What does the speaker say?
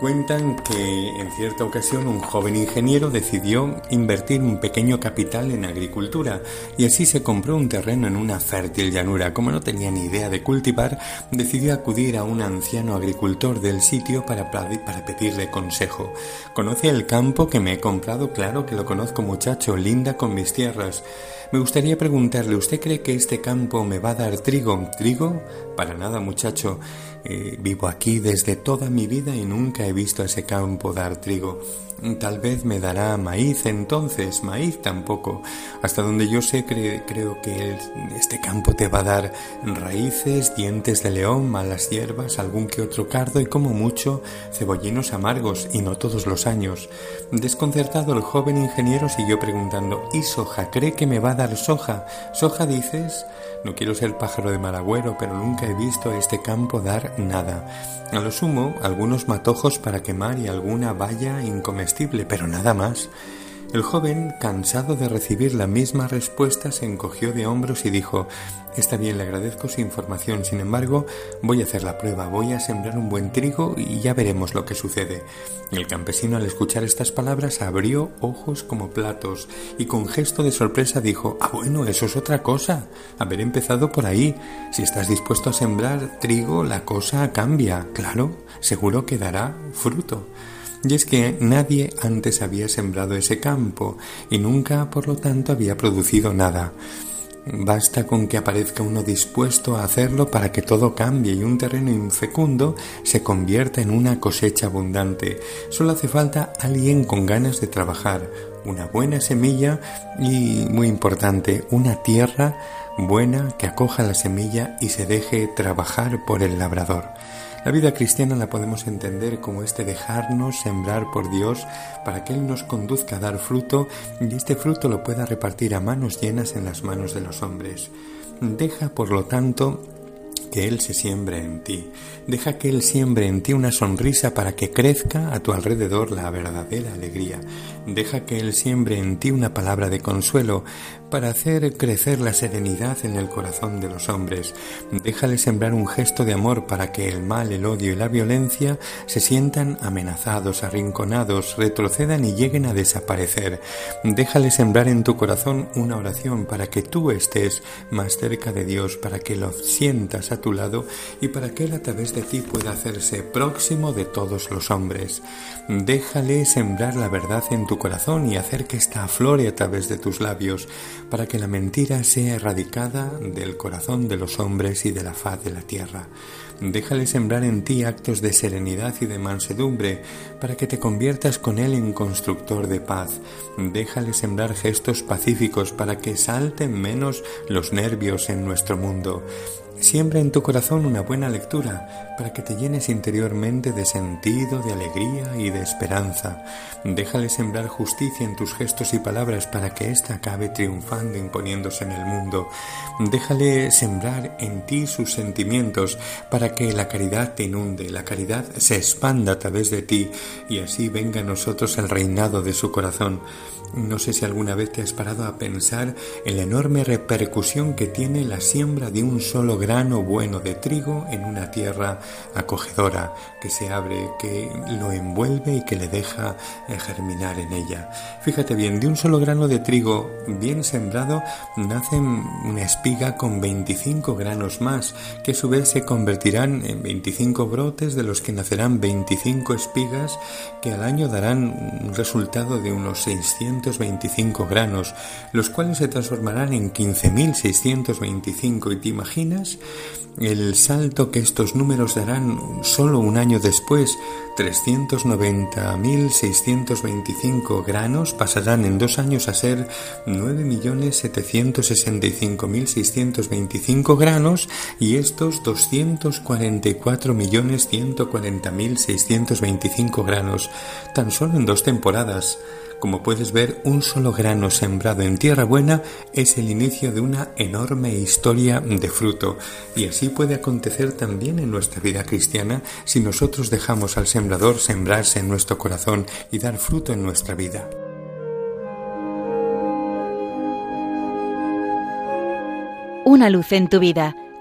Cuentan que en cierta ocasión un joven ingeniero decidió invertir un pequeño capital en agricultura y así se compró un terreno en una fértil llanura. Como no tenía ni idea de cultivar, decidió acudir a un anciano agricultor del sitio para, pedirle consejo. ¿Conoce el campo que me he comprado? Claro que lo conozco muchacho, linda con mis tierras. Me gustaría preguntarle, ¿usted cree que este campo me va a dar trigo? ¿Trigo? Para nada, muchacho. Eh, vivo aquí desde toda mi vida y nunca he visto ese campo dar trigo. Tal vez me dará maíz entonces, maíz tampoco. Hasta donde yo sé creo que este campo te va a dar raíces, dientes de león, malas hierbas, algún que otro cardo y como mucho cebollinos amargos y no todos los años. Desconcertado el joven ingeniero siguió preguntando ¿Y soja? ¿Cree que me va a dar soja? ¿Soja dices? No quiero ser pájaro de mal agüero, pero nunca he visto este campo dar nada. A lo sumo, algunos matojos para quemar y alguna valla incomestible, pero nada más. El joven, cansado de recibir la misma respuesta, se encogió de hombros y dijo Está bien, le agradezco su información, sin embargo, voy a hacer la prueba, voy a sembrar un buen trigo y ya veremos lo que sucede. El campesino, al escuchar estas palabras, abrió ojos como platos y con gesto de sorpresa dijo Ah, bueno, eso es otra cosa. Haber empezado por ahí. Si estás dispuesto a sembrar trigo, la cosa cambia. Claro, seguro que dará fruto. Y es que nadie antes había sembrado ese campo y nunca, por lo tanto, había producido nada. Basta con que aparezca uno dispuesto a hacerlo para que todo cambie y un terreno infecundo se convierta en una cosecha abundante. Solo hace falta alguien con ganas de trabajar, una buena semilla y, muy importante, una tierra buena que acoja la semilla y se deje trabajar por el labrador. La vida cristiana la podemos entender como este dejarnos sembrar por Dios para que Él nos conduzca a dar fruto y este fruto lo pueda repartir a manos llenas en las manos de los hombres. Deja, por lo tanto, que Él se siembre en ti. Deja que Él siembre en ti una sonrisa para que crezca a tu alrededor la verdadera alegría. Deja que Él siembre en ti una palabra de consuelo para hacer crecer la serenidad en el corazón de los hombres. Déjale sembrar un gesto de amor para que el mal, el odio y la violencia se sientan amenazados, arrinconados, retrocedan y lleguen a desaparecer. Déjale sembrar en tu corazón una oración para que tú estés más cerca de Dios, para que lo sientas a tu lado y para que Él a través de ti pueda hacerse próximo de todos los hombres. Déjale sembrar la verdad en tu corazón y hacer que ésta aflore a través de tus labios para que la mentira sea erradicada del corazón de los hombres y de la faz de la tierra. Déjale sembrar en ti actos de serenidad y de mansedumbre, para que te conviertas con él en constructor de paz. Déjale sembrar gestos pacíficos para que salten menos los nervios en nuestro mundo. Siembra en tu corazón una buena lectura para que te llenes interiormente de sentido, de alegría y de esperanza. Déjale sembrar justicia en tus gestos y palabras para que ésta acabe triunfando imponiéndose en el mundo. Déjale sembrar en ti sus sentimientos para que la caridad te inunde, la caridad se expanda a través de ti y así venga a nosotros el reinado de su corazón. No sé si alguna vez te has parado a pensar en la enorme repercusión que tiene la siembra de un solo grano bueno de trigo en una tierra acogedora que se abre, que lo envuelve y que le deja eh, germinar en ella. Fíjate bien, de un solo grano de trigo bien sembrado nace una espiga con 25 granos más, que a su vez se convertirán en 25 brotes de los que nacerán 25 espigas que al año darán un resultado de unos 625 granos, los cuales se transformarán en 15.625. ¿Y te imaginas el salto que estos números darán solo un año después? 390.625 granos pasarán en dos años a ser 9.765.625 granos y estos 244.140.625 granos tan solo en dos temporadas. Como puedes ver, un solo grano sembrado en tierra buena es el inicio de una enorme historia de fruto. Y así puede acontecer también en nuestra vida cristiana si nosotros dejamos al sembrador sembrarse en nuestro corazón y dar fruto en nuestra vida. Una luz en tu vida